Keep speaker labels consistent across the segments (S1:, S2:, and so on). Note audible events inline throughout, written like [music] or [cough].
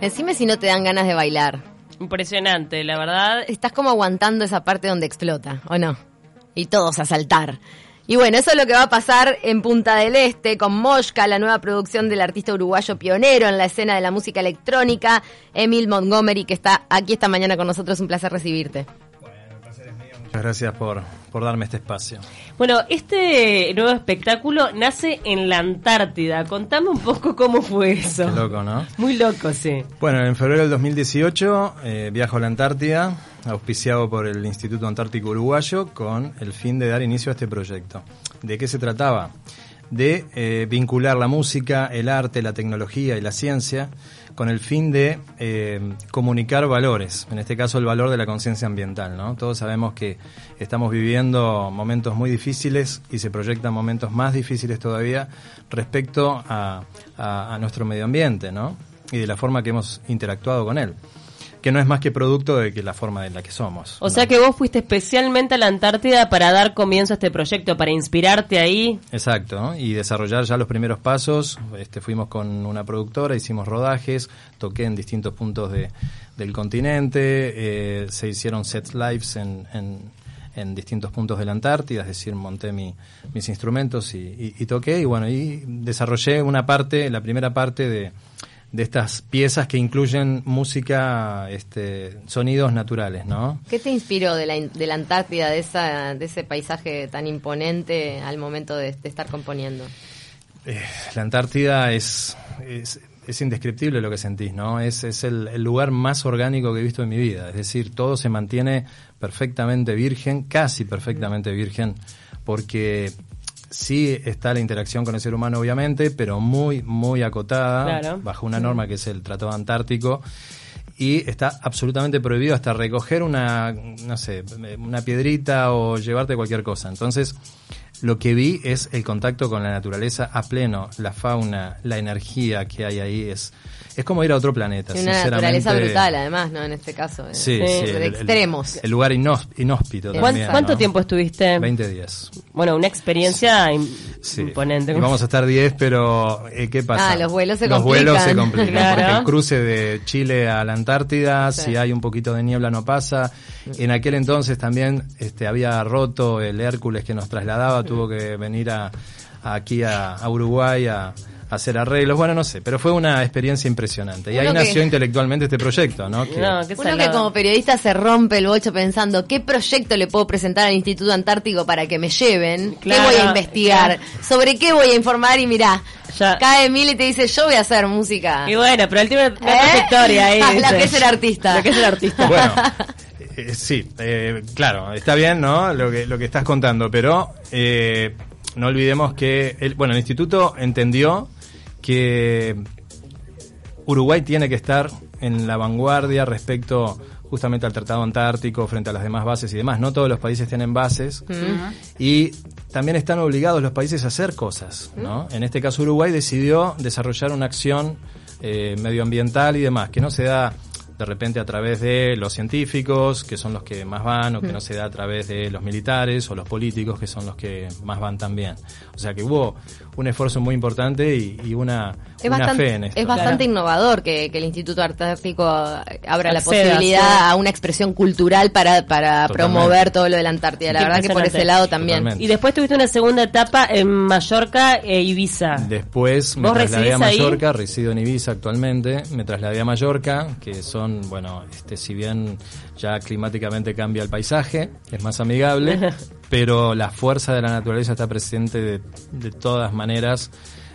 S1: Decime si no te dan ganas de bailar.
S2: Impresionante, la verdad.
S1: Estás como aguantando esa parte donde explota, ¿o no? Y todos a saltar. Y bueno, eso es lo que va a pasar en Punta del Este con Moshka, la nueva producción del artista uruguayo pionero en la escena de la música electrónica, Emil Montgomery, que está aquí esta mañana con nosotros. Un placer recibirte.
S3: Muchas gracias por, por darme este espacio.
S2: Bueno, este nuevo espectáculo nace en la Antártida. Contame un poco cómo fue eso.
S3: Qué loco, ¿no?
S2: Muy loco, sí.
S3: Bueno, en febrero del 2018 eh, viajo a la Antártida, auspiciado por el Instituto Antártico Uruguayo, con el fin de dar inicio a este proyecto. ¿De qué se trataba? De eh, vincular la música, el arte, la tecnología y la ciencia con el fin de eh, comunicar valores, en este caso el valor de la conciencia ambiental. ¿no? Todos sabemos que estamos viviendo momentos muy difíciles y se proyectan momentos más difíciles todavía respecto a, a, a nuestro medio ambiente ¿no? y de la forma que hemos interactuado con él que no es más que producto de que la forma en la que somos.
S2: O
S3: ¿no?
S2: sea que vos fuiste especialmente a la Antártida para dar comienzo a este proyecto, para inspirarte ahí.
S3: Exacto, ¿no? y desarrollar ya los primeros pasos. Este, fuimos con una productora, hicimos rodajes, toqué en distintos puntos de, del continente, eh, se hicieron set lives en, en, en, distintos puntos de la Antártida, es decir, monté mi, mis instrumentos y, y, y toqué, y bueno, y desarrollé una parte, la primera parte de de estas piezas que incluyen música, este, sonidos naturales, ¿no?
S1: ¿Qué te inspiró de la, de la Antártida, de, esa, de ese paisaje tan imponente al momento de, de estar componiendo?
S3: Eh, la Antártida es, es, es, indescriptible lo que sentís, ¿no? Es, es el, el, lugar más orgánico que he visto en mi vida, es decir, todo se mantiene perfectamente virgen, casi perfectamente virgen, porque sí está la interacción con el ser humano, obviamente, pero muy, muy acotada,
S2: claro.
S3: bajo una norma que es el Tratado Antártico. Y está absolutamente prohibido hasta recoger una, no sé, una piedrita o llevarte cualquier cosa. Entonces, lo que vi es el contacto con la naturaleza a pleno, la fauna, la energía que hay ahí es es como ir a otro planeta.
S1: Y una naturaleza brutal, además, ¿no? En este caso.
S3: Sí,
S1: de,
S3: sí,
S1: de
S3: el,
S1: extremos.
S3: El, el lugar inhóspito también.
S2: ¿Cuánto
S3: ¿no?
S2: tiempo estuviste?
S3: 20 días.
S2: Bueno, una experiencia
S3: sí.
S2: imponente.
S3: Y vamos a estar 10, pero eh, ¿qué pasa?
S1: Ah, los vuelos se
S3: los
S1: complican.
S3: Los vuelos se complican.
S2: Claro.
S3: Porque el cruce de Chile a la Antártida, sí. si hay un poquito de niebla no pasa. En aquel entonces también este, había roto el Hércules que nos trasladaba, tuvo que venir a, a aquí a, a Uruguay a hacer arreglos, bueno, no sé, pero fue una experiencia impresionante. Y
S1: Uno
S3: ahí
S1: que...
S3: nació intelectualmente este proyecto, ¿no?
S1: Que... no Uno que como periodista se rompe el bocho pensando, ¿qué proyecto le puedo presentar al Instituto Antártico para que me lleven?
S2: Claro,
S1: ¿Qué voy a investigar?
S2: Claro.
S1: ¿Sobre qué voy a informar? Y mirá, ya. cae Mil y te dice, yo voy a hacer música.
S2: Y bueno, pero él tiene una ¿Eh? trayectoria ahí. [laughs]
S1: la que es el artista.
S2: La que es el artista.
S3: Bueno. [laughs] Eh, sí, eh, claro, está bien, ¿no? Lo que, lo que estás contando, pero eh, no olvidemos que, el, bueno, el instituto entendió que Uruguay tiene que estar en la vanguardia respecto justamente al Tratado Antártico frente a las demás bases y demás. No todos los países tienen bases uh -huh. y también están obligados los países a hacer cosas. ¿no? Uh -huh. En este caso Uruguay decidió desarrollar una acción eh, medioambiental y demás, que no se da de repente a través de los científicos, que son los que más van, o que no se da a través de los militares o los políticos, que son los que más van también. O sea que hubo un esfuerzo muy importante y, y una,
S1: es
S3: una
S1: bastante,
S3: fe en esto.
S1: Es bastante
S2: claro.
S1: innovador que, que, el Instituto Antártico abra la posibilidad sí. a una expresión cultural para, para promover todo lo de la Antártida. La verdad que por ese lado también.
S3: Totalmente.
S2: Y después tuviste una segunda etapa en Mallorca e Ibiza.
S3: Después me
S2: ¿Vos
S3: trasladé a Mallorca,
S2: ahí?
S3: resido en Ibiza actualmente, me trasladé a Mallorca, que son bueno, este, si bien ya climáticamente cambia el paisaje, es más amigable, [laughs] pero la fuerza de la naturaleza está presente de, de todas maneras.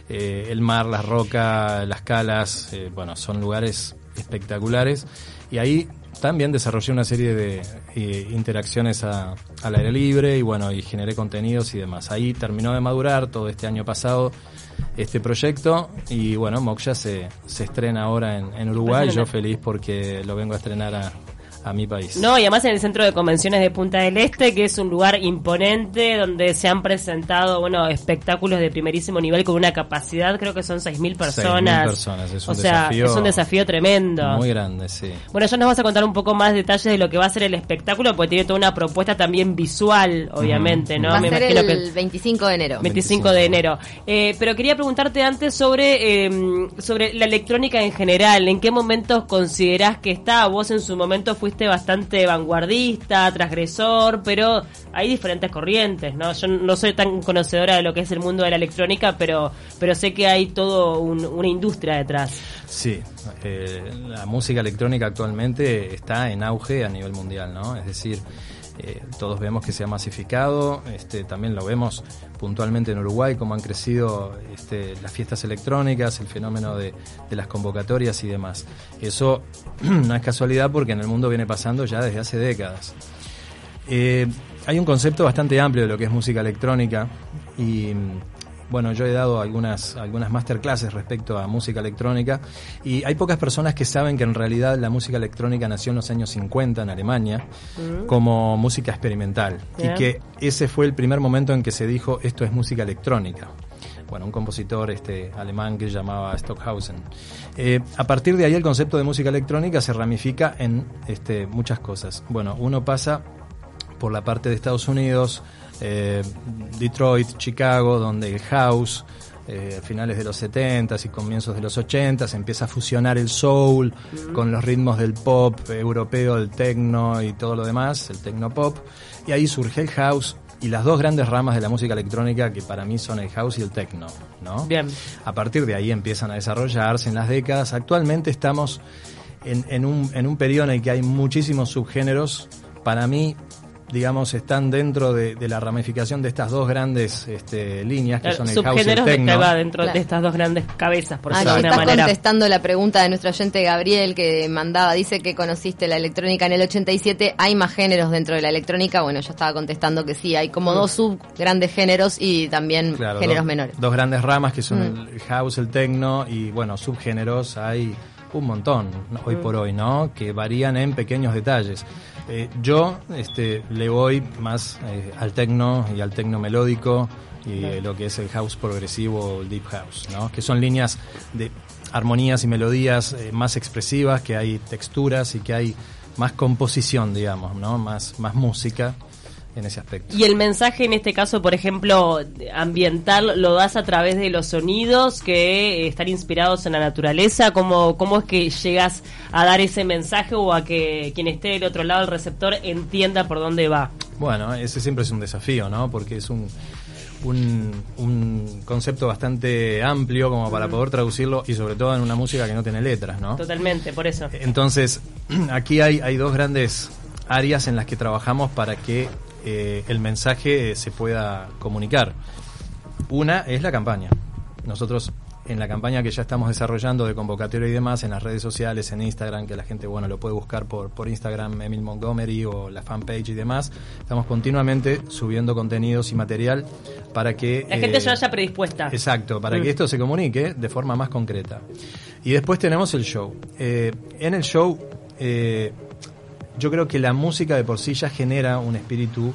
S3: Eh, el mar, las rocas, las calas, eh, bueno, son lugares espectaculares. Y ahí también desarrollé una serie de eh, interacciones a, al aire libre y bueno, y generé contenidos y demás. Ahí terminó de madurar todo este año pasado este proyecto y bueno, Moksha se, se estrena ahora en, en Uruguay, yo feliz porque lo vengo a estrenar a, a mi país.
S2: No, y además en el Centro de Convenciones de Punta del Este, que es un lugar imponente donde se han presentado, bueno, espectáculos de primerísimo nivel con una capacidad, creo que son 6.000 personas.
S3: 6.000 personas, es un
S2: o sea,
S3: desafío
S2: es un desafío tremendo.
S3: Muy grande, sí.
S2: Bueno, ya nos vas a contar un poco más detalles de lo que va a ser el espectáculo, porque tiene toda una propuesta también visual, obviamente, ¿no?
S1: Va a
S2: Me
S1: ser
S2: imagino
S1: el
S2: que
S1: 25 de enero.
S2: 25 de enero. Eh, pero quería preguntarte antes sobre, eh, sobre la electrónica en general. ¿En qué momentos considerás que está? Vos en su momento fuiste bastante vanguardista, transgresor, pero hay diferentes corrientes, ¿no? Yo no soy tan conocedora de lo que es el mundo de la electrónica, pero, pero sé que hay todo un- una industria detrás.
S3: Sí, eh, la música electrónica actualmente está en auge a nivel mundial, ¿no? Es decir, eh, todos vemos que se ha masificado, este, también lo vemos puntualmente en Uruguay, cómo han crecido este, las fiestas electrónicas, el fenómeno de, de las convocatorias y demás. Eso [clears throat] no es casualidad porque en el mundo viene pasando ya desde hace décadas. Eh, hay un concepto bastante amplio de lo que es música electrónica y bueno, yo he dado algunas, algunas masterclasses respecto a música electrónica y hay pocas personas que saben que en realidad la música electrónica nació en los años 50 en Alemania como música experimental y que ese fue el primer momento en que se dijo esto es música electrónica. Bueno, un compositor este, alemán que se llamaba Stockhausen. Eh, a partir de ahí el concepto de música electrónica se ramifica en este, muchas cosas. Bueno, uno pasa por la parte de Estados Unidos, eh, Detroit, Chicago, donde el house, eh, a finales de los 70s y comienzos de los 80s, empieza a fusionar el soul con los ritmos del pop europeo, el techno y todo lo demás, el techno pop, y ahí surge el house y las dos grandes ramas de la música electrónica que para mí son el house y el techno, ¿no?
S2: Bien.
S3: A partir de ahí empiezan a desarrollarse en las décadas. Actualmente estamos en, en un, en un periodo en el que hay muchísimos subgéneros. Para mí, digamos, están dentro de, de la ramificación de estas dos grandes este, líneas que son el house y el
S2: que
S3: techno.
S2: va dentro
S1: Claro.
S2: de estas dos grandes cabezas, por
S1: Allí
S2: decirlo de una manera.
S1: contestando la pregunta de nuestro oyente Gabriel que mandaba, dice que conociste la electrónica en el 87, ¿hay más géneros dentro de la electrónica? Bueno, yo estaba contestando que sí, hay como dos sub grandes géneros y también
S3: Claro,
S1: géneros
S3: dos,
S1: menores.
S3: Dos grandes ramas que son
S1: Mm.
S3: el house, el techno y bueno, subgéneros hay un montón hoy por hoy, ¿no? Que varían en pequeños detalles. Eh, yo este, le voy más eh, al techno y al techno melódico y eh, lo que es el house progresivo o el deep house, ¿no? Que son líneas de armonías y melodías eh, más expresivas, que hay texturas y que hay más composición, digamos, ¿no? Más, más música en ese aspecto.
S2: Y el mensaje en este caso, por ejemplo, ambiental, lo das a través de los sonidos que están inspirados en la naturaleza. ¿Cómo, cómo es que llegas a dar ese mensaje o a que quien esté del otro lado del receptor entienda por dónde va?
S3: Bueno, ese siempre es un desafío, ¿no? Porque es un, un, un concepto bastante amplio como para poder traducirlo y sobre todo en una música que no tiene letras, ¿no?
S2: Totalmente, por eso.
S3: Entonces, [clears throat] aquí hay, hay dos grandes áreas en las que trabajamos para que eh, el mensaje eh, se pueda comunicar. Una es la campaña. Nosotros en la campaña que ya estamos desarrollando de convocatoria y demás en las redes sociales, en Instagram, que la gente bueno lo puede buscar por, por Instagram, Emil Montgomery o la fanpage y demás, estamos continuamente subiendo contenidos y material para que...
S2: La gente
S3: eh,
S2: ya vaya predispuesta.
S3: Exacto, para
S2: Mm.
S3: que esto se comunique de forma más concreta. Y después tenemos el show. Eh, en el show, eh, yo creo que la música de por sí ya genera un espíritu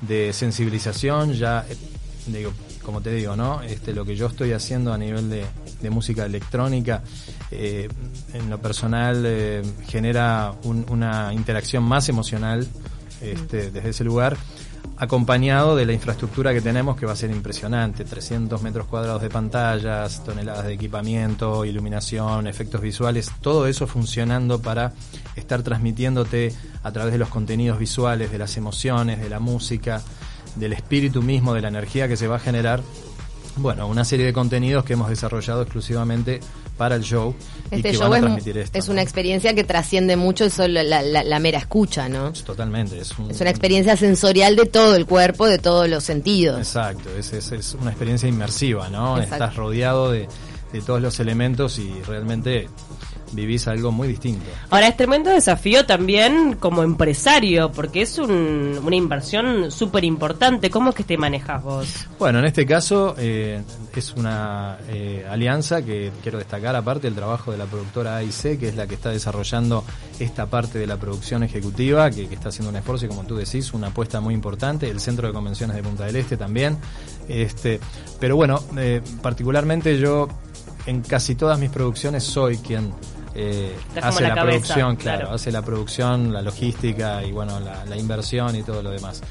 S3: de sensibilización, ya, eh, digo, como te digo, ¿no? Este, lo que yo estoy haciendo a nivel de, música electrónica, eh, en lo personal, eh, genera un- una interacción más emocional este, desde ese lugar acompañado de la infraestructura que tenemos que va a ser impresionante, 300 metros cuadrados de pantallas, toneladas de equipamiento, iluminación, efectos visuales, todo eso funcionando para estar transmitiéndote a través de los contenidos visuales, de las emociones, de la música, del espíritu mismo, de la energía que se va a generar. Bueno, una serie de contenidos que hemos desarrollado exclusivamente para el show y
S1: Este
S3: que
S1: show
S3: van a
S1: es,
S3: transmitir esto.
S1: es
S3: ¿no?
S1: una experiencia que trasciende mucho solo la, la- la mera escucha, ¿no?
S3: Totalmente, es, un-
S1: Es una experiencia sensorial de todo el cuerpo, de todos los sentidos.
S3: Exacto, es, es, es una experiencia inmersiva, ¿no?
S1: Exacto.
S3: Estás rodeado de, de todos los elementos y realmente vivís algo muy distinto.
S2: Ahora es tremendo desafío también como empresario, porque es un- una inversión súper importante. ¿Cómo es que te manejas vos?
S3: Bueno, en este caso eh, es una eh, alianza que quiero destacar, aparte del trabajo de la productora AIC, que es la que está desarrollando esta parte de la producción ejecutiva, que, que está haciendo un esfuerzo y como tú decís, una apuesta muy importante, el Centro de Convenciones de Punta del Este también. Este, pero bueno, eh, particularmente yo en casi todas mis producciones soy quien eh, hace
S2: la
S3: producción, claro,
S2: claro.
S3: hace la producción, la logística y bueno, la, la inversión y todo lo demás.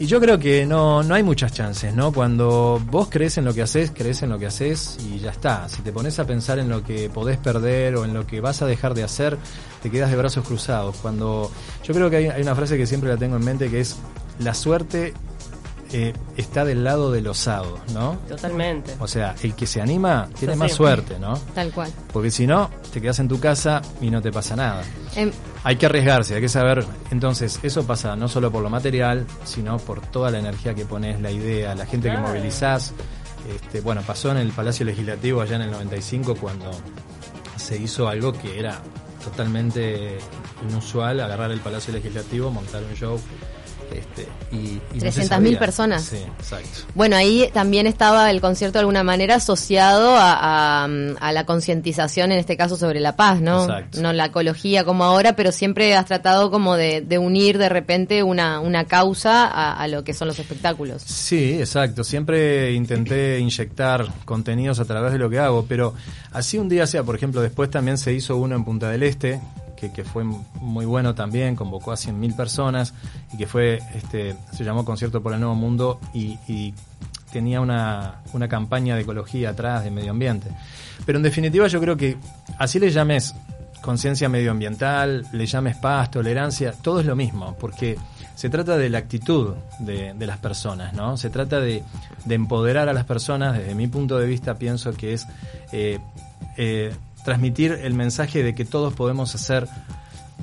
S3: Y yo creo que no, no hay muchas chances, ¿no? Cuando vos crees en lo que haces, crees en lo que haces y ya está. Si te pones a pensar en lo que podés perder o en lo que vas a dejar de hacer, te quedas de brazos cruzados. Cuando yo creo que hay, hay una frase que siempre la tengo en mente que es la suerte eh, está del lado del osado, ¿no?
S2: Totalmente.
S3: O sea, el que se anima tiene más
S2: sí.
S3: suerte, ¿no?
S1: Tal cual.
S3: Porque si no, te quedas en tu casa y no te pasa nada.
S1: Em,
S3: Hay que arriesgarse, hay que saber. Entonces, eso pasa no solo por lo material, sino por toda la energía que pones, la idea, la gente que movilizás. Este, bueno, pasó en el Palacio Legislativo allá en el 95 cuando se hizo algo que era totalmente inusual, agarrar el Palacio Legislativo, montar un show. Este, y, y no se
S1: 300.000
S3: sabía.
S1: personas.
S3: Sí, exacto.
S1: Bueno, ahí también estaba el concierto de alguna manera asociado a, a- a la concientización, en este caso sobre la paz, ¿no?
S3: Exacto.
S1: No la ecología como ahora, pero siempre has tratado como de, de unir de repente una, una causa a, a lo que son los espectáculos.
S3: Sí, exacto. Siempre intenté inyectar contenidos a través de lo que hago, pero así un día sea, por ejemplo, después también se hizo uno en Punta del Este, que, fue muy bueno también, convocó a 100.000 personas y que fue, este, se llamó Concierto por el Nuevo Mundo y, y tenía una, una campaña de ecología atrás, de medio ambiente. Pero en definitiva yo creo que así le llames conciencia medioambiental, le llames paz, tolerancia, todo es lo mismo, porque se trata de la actitud de, de las personas, ¿no? Se trata de, de empoderar a las personas, desde mi punto de vista pienso que es eh, eh, transmitir el mensaje de que todos podemos hacer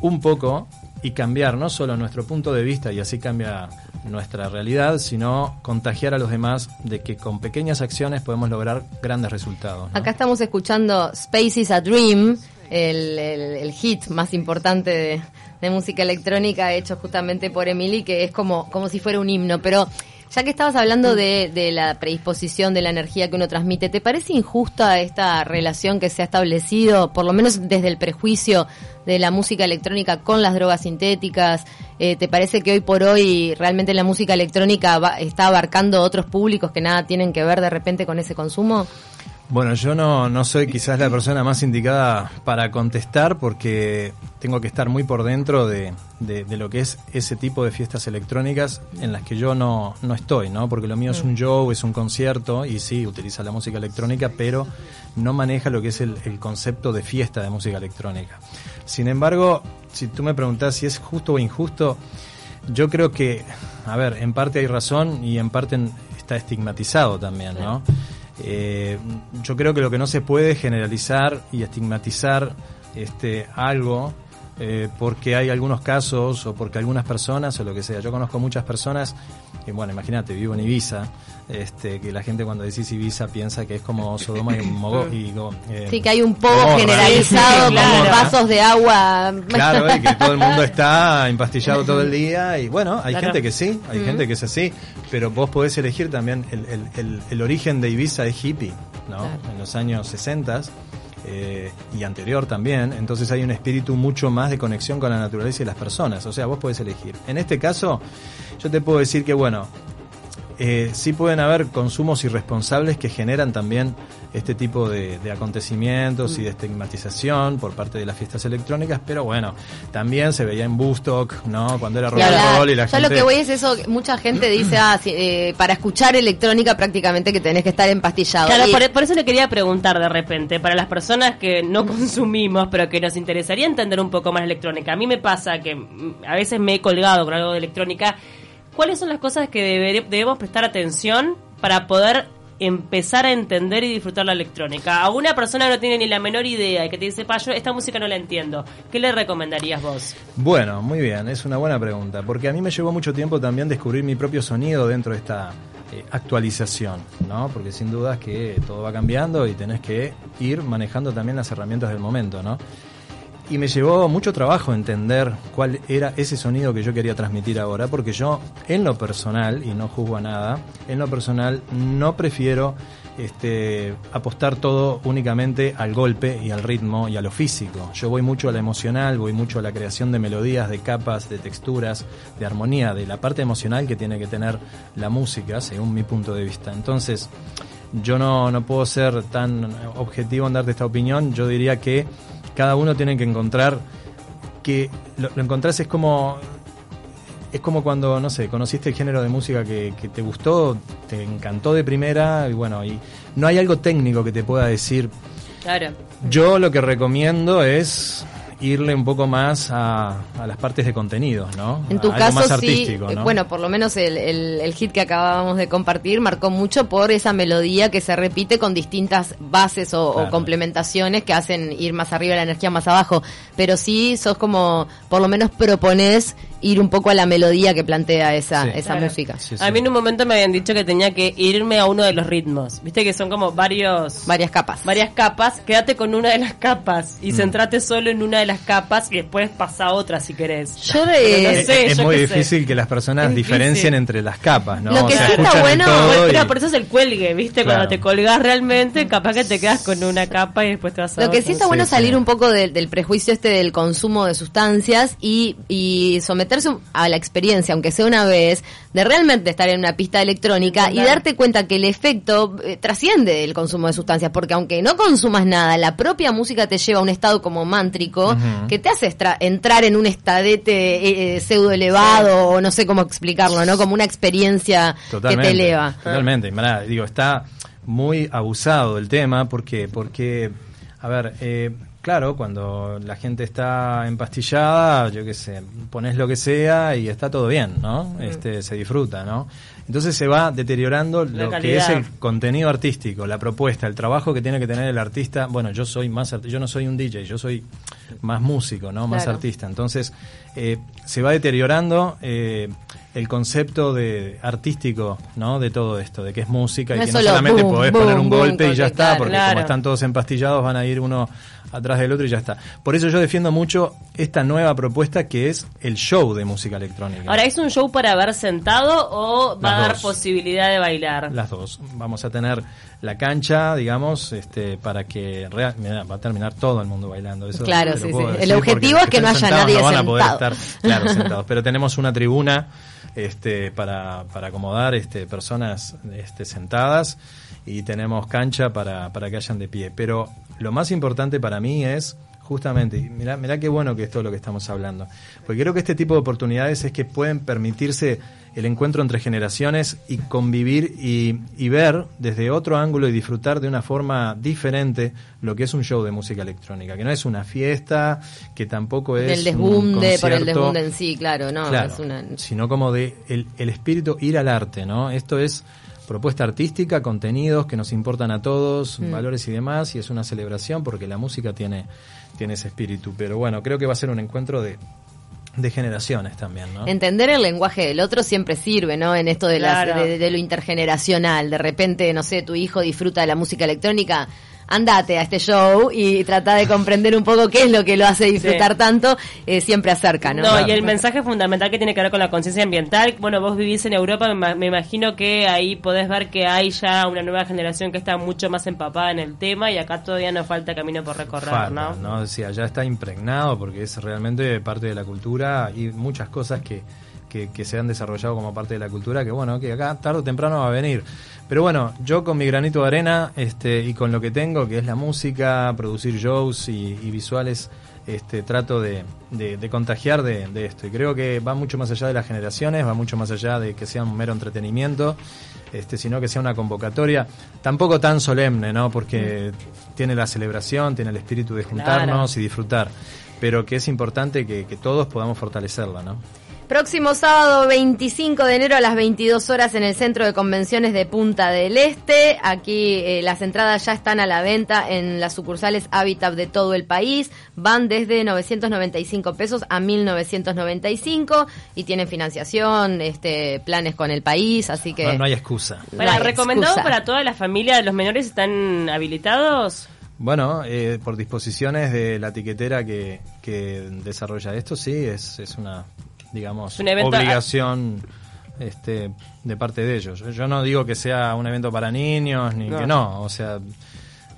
S3: un poco y cambiar no solo nuestro punto de vista y así cambia nuestra realidad, sino contagiar a los demás de que con pequeñas acciones podemos lograr grandes resultados.
S1: Acá estamos escuchando Space is a Dream, el, el- el hit más importante de, de música electrónica hecho justamente por Emily, que es como, como si fuera un himno. Pero ya que estabas hablando de, de la predisposición, de la energía que uno transmite, ¿te parece injusta esta relación que se ha establecido, por lo menos desde el prejuicio de la música electrónica con las drogas sintéticas? Eh, ¿Te parece que hoy por hoy realmente la música electrónica va- está abarcando otros públicos que nada tienen que ver de repente con ese consumo?
S3: Bueno, yo no, no soy quizás la persona más indicada para contestar porque tengo que estar muy por dentro de, de- de lo que es ese tipo de fiestas electrónicas en las que yo no, no estoy, ¿no? Porque lo mío es un show, es un concierto y sí, utiliza la música electrónica, pero no maneja lo que es el, el concepto de fiesta de música electrónica. Sin embargo, si tú me preguntás si es justo o injusto, yo creo que, a ver, en parte hay razón y en parte está estigmatizado también, ¿no? Eh, yo creo que lo que no se puede es generalizar y estigmatizar este algo eh, porque hay algunos casos o porque algunas personas o lo que sea. Yo conozco muchas personas, y bueno, imagínate, vivo en Ibiza, este, que la gente cuando decís Ibiza piensa que es como Sodoma y Mogo [laughs] y Go- eh,
S1: Sí, que hay un poco generalizado [laughs]
S2: claro.
S1: vasos de agua.
S3: Claro, y que todo el mundo está empastillado todo el día y bueno, hay
S2: Claro.
S3: gente que sí, hay gente que es así, pero vos podés elegir también el, el, el, el origen de Ibiza es hippie, ¿no?
S1: Claro.
S3: En los años 60 eh, y anterior también, entonces hay un espíritu mucho más de conexión con la naturaleza y las personas, o sea, vos podés elegir. En este caso, yo te puedo decir que bueno, eh, sí pueden haber consumos irresponsables que generan también este tipo de, de acontecimientos y de estigmatización por parte de las fiestas electrónicas, pero bueno, también se veía en Bustock, ¿no? Cuando era
S1: Claro,
S3: roll y la
S1: yo
S3: gente...
S1: lo que voy es eso, mucha gente dice, [clears throat] ah, eh, para escuchar electrónica prácticamente que tenés que estar empastillado.
S2: Claro,
S1: Y-
S2: por, por eso le quería preguntar de repente, para las personas que no consumimos, pero que nos interesaría entender un poco más la electrónica. A mí me pasa que mm, a veces me he colgado con algo de electrónica. ¿Cuáles son las cosas que debemos prestar atención para poder empezar a entender y disfrutar la electrónica? A una persona no tiene ni la menor idea y que te dice, pa, yo esta música no la entiendo, ¿qué le recomendarías vos?
S3: Bueno, muy bien, es una buena pregunta, porque a mí me llevó mucho tiempo también descubrir mi propio sonido dentro de esta eh, actualización, ¿no? Porque sin duda es que todo va cambiando y tenés que ir manejando también las herramientas del momento, ¿no? Y me llevó mucho trabajo entender cuál era ese sonido que yo quería transmitir ahora, porque yo, en lo personal, y no juzgo a nada, en lo personal no prefiero este, apostar todo únicamente al golpe y al ritmo y a lo físico. Yo voy mucho a lo emocional, voy mucho a la creación de melodías, de capas, de texturas, de armonía, de la parte emocional que tiene que tener la música, según mi punto de vista. Entonces, yo no, no puedo ser tan objetivo en darte esta opinión, yo diría que cada uno tiene que encontrar que lo, lo encontrás es como es como cuando, no sé, conociste el género de música que, que, te gustó, te encantó de primera, y bueno, y no hay algo técnico que te pueda decir.
S2: Claro.
S3: Yo lo que recomiendo es irle un poco más a, a las partes de contenidos, ¿no?
S1: En tu caso, sí,
S3: ¿no?
S1: bueno, por lo menos el, el, el, hit que acabábamos de compartir marcó mucho por esa melodía que se repite con distintas bases o, claro. o, complementaciones que hacen ir más arriba la energía más abajo. Pero sí sos como, por lo menos propones ir un poco a la melodía que plantea esa, sí, esa claro. música.
S2: Sí, a mí en un momento me habían dicho que tenía que irme a uno de los ritmos. Viste que son como varios...
S1: Varias capas.
S2: Varias capas. Quédate con una de las capas y mm. centrate solo en una de las capas y después pasa a otra si querés.
S1: Yo de...
S3: No sé, es, es muy difícil sé. que las personas es diferencien difícil. entre las capas, ¿no?
S1: Lo que o sea, sí está bueno...
S2: Pero y... por eso es el cuelgue, ¿viste? Claro. Cuando te colgas realmente, capaz que te quedas con una capa y después te vas a
S1: Lo que sí está bueno es salir un poco de, del prejuicio este del consumo de sustancias y, y someterse a la experiencia, aunque sea una vez, de realmente estar en una pista electrónica y darte cuenta que el efecto eh, trasciende el consumo de sustancias, porque aunque no consumas nada, la propia música te lleva a un estado como mántrico uh -huh. que te hace entrar en un estadete eh, pseudo elevado sí. o no sé cómo explicarlo, ¿no? Como una experiencia
S3: totalmente,
S1: que te eleva.
S3: Totalmente, Mirá, digo, está muy abusado el tema porque porque a ver, eh, claro, cuando la gente está empastillada, yo qué sé, pones lo que sea y está todo bien, ¿no? Mm. Este, se disfruta, ¿no? Entonces se va deteriorando la lo calidad. que es el contenido artístico, la propuesta, el trabajo que tiene que tener el artista. Bueno, yo soy más, yo no soy un DJ, yo soy más músico, ¿no? Más claro. artista. Entonces eh, se va deteriorando eh, el concepto de artístico, ¿no? De todo esto, de que es música no y que no solamente boom, podés boom, poner un golpe y ya está, porque claro. como están todos empastillados van a ir uno atrás del otro y ya está. Por eso yo defiendo mucho esta nueva propuesta que es el show de música electrónica.
S2: Ahora, ¿es un show para ver sentado o va Las a dar dos. posibilidad de bailar?
S3: Las dos. Vamos a tener la cancha, digamos, este, para que real, mira, va a terminar todo el mundo bailando. Eso
S1: claro, sí, sí. El objetivo es que no haya nadie
S3: no van
S1: sentado.
S3: a poder estar, claro, sentados. Pero tenemos una tribuna este, para, para acomodar este, personas este, sentadas y tenemos cancha para, para que hayan de pie. Pero lo más importante para mí es justamente, mirá, mirá qué bueno que es todo lo que estamos hablando, porque creo que este tipo de oportunidades es que pueden permitirse el encuentro entre generaciones y convivir y, y, ver desde otro ángulo y disfrutar de una forma diferente lo que es un show de música electrónica, que no es una fiesta, que tampoco es
S1: el desbunde por el desbunde en sí, claro, no,
S3: claro,
S1: es una...
S3: sino como de el, el espíritu ir al arte, ¿no? Esto es propuesta artística, contenidos que nos importan a todos, mm. valores y demás, y es una celebración porque la música tiene, tiene ese espíritu. Pero bueno, creo que va a ser un encuentro de, de generaciones también, ¿no?
S1: Entender el lenguaje del otro siempre sirve, ¿no? En esto de,
S2: claro.
S1: las, de, de, lo intergeneracional. De repente, no sé, tu hijo disfruta de la música electrónica andate a este show y trata de comprender un poco qué es lo que lo hace disfrutar sí. tanto, eh, siempre acerca, ¿no?
S2: No, y el mensaje fundamental que tiene que ver con la conciencia ambiental, bueno, vos vivís en Europa, me, imagino que ahí podés ver que hay ya una nueva generación que está mucho más empapada en el tema y acá todavía nos falta camino por recorrer,
S3: falta,
S2: ¿no?
S3: ¿no? O sea, ya está impregnado porque es realmente parte de la cultura y muchas cosas que que, que, se han desarrollado como parte de la cultura, que bueno, que acá tarde o temprano va a venir. Pero bueno, yo con mi granito de arena este, y con lo que tengo, que es la música, producir shows y, y visuales, este, trato de, de, de contagiar de, de, esto. Y creo que va mucho más allá de las generaciones, va mucho más allá de que sea un mero entretenimiento, este, sino que sea una convocatoria, tampoco tan solemne, ¿no? Porque tiene la celebración, tiene el espíritu de juntarnos claro. y disfrutar, pero que es importante que, que todos podamos fortalecerla, ¿no?
S1: Próximo sábado 25 de enero a las 22 horas en el Centro de Convenciones de Punta del Este. Aquí eh, las entradas ya están a la venta en las sucursales Habitat de todo el país. Van desde 995 pesos a 1995 y tienen financiación, este, planes con el país, así que...
S3: No, no hay excusa.
S2: Para,
S1: no hay
S2: ¿Recomendado
S1: excusa.
S2: para toda la familia de los menores están habilitados?
S3: Bueno, eh, por disposiciones de la tiquetera que, que desarrolla esto, sí, es, es una, digamos,
S2: Un evento-
S3: obligación este, de parte de ellos. Yo, no digo que sea un evento para niños, ni
S2: No.
S3: que no, o sea,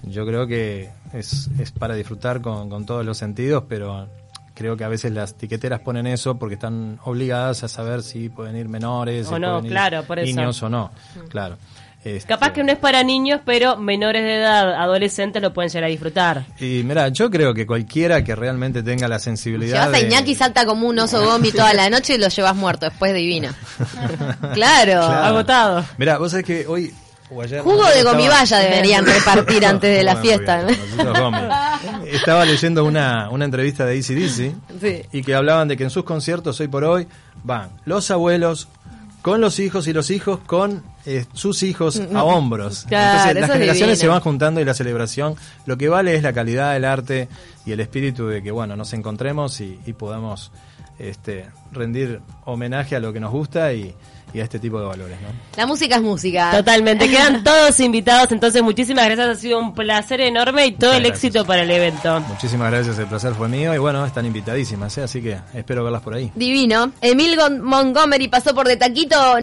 S3: yo creo que es, es para disfrutar con, con todos los sentidos, pero creo que a veces las tiqueteras ponen eso porque están obligadas a saber si pueden ir menores,
S2: O
S3: si
S2: no,
S3: pueden ir
S2: claro, por eso.
S3: niños o no, claro. Este,
S2: Capaz que no es para niños, pero menores de edad, adolescentes lo pueden llegar a disfrutar.
S3: Y mira, yo creo que cualquiera que realmente tenga la sensibilidad.
S1: Llevas a
S3: de-
S1: Iñaki salta como un oso gomi toda la noche y lo llevas muerto, después divino. [laughs] Claro.
S3: Claro.
S2: Agotado.
S3: Mira, vos sabés que hoy. o ayer,
S1: Jugo
S3: no,
S1: de
S3: estaba-
S1: gomibaya deberían [laughs] repartir antes de la
S3: Bueno,
S1: fiesta.
S3: bien. Estaba leyendo una, una entrevista de ACDC
S1: Sí.
S3: y que hablaban de que en sus conciertos hoy por hoy van los abuelos con los hijos y los hijos con eh, sus hijos a hombros.
S1: Claro,
S3: Entonces las
S1: es
S3: generaciones se van juntando y la celebración lo que vale es la calidad del arte y el espíritu de que bueno nos encontremos y, y podamos este, rendir homenaje a lo que nos gusta y, y a este tipo de valores. ¿no?
S1: La música es música.
S2: Totalmente, [laughs] quedan todos invitados, entonces muchísimas gracias, ha sido un placer enorme y todo
S3: Muchas
S2: el
S3: gracias.
S2: éxito para el evento.
S3: Muchísimas gracias, el placer fue mío y bueno, están invitadísimas, ¿eh? así que espero verlas por ahí.
S1: Divino. Emil Montgomery pasó por de taquito.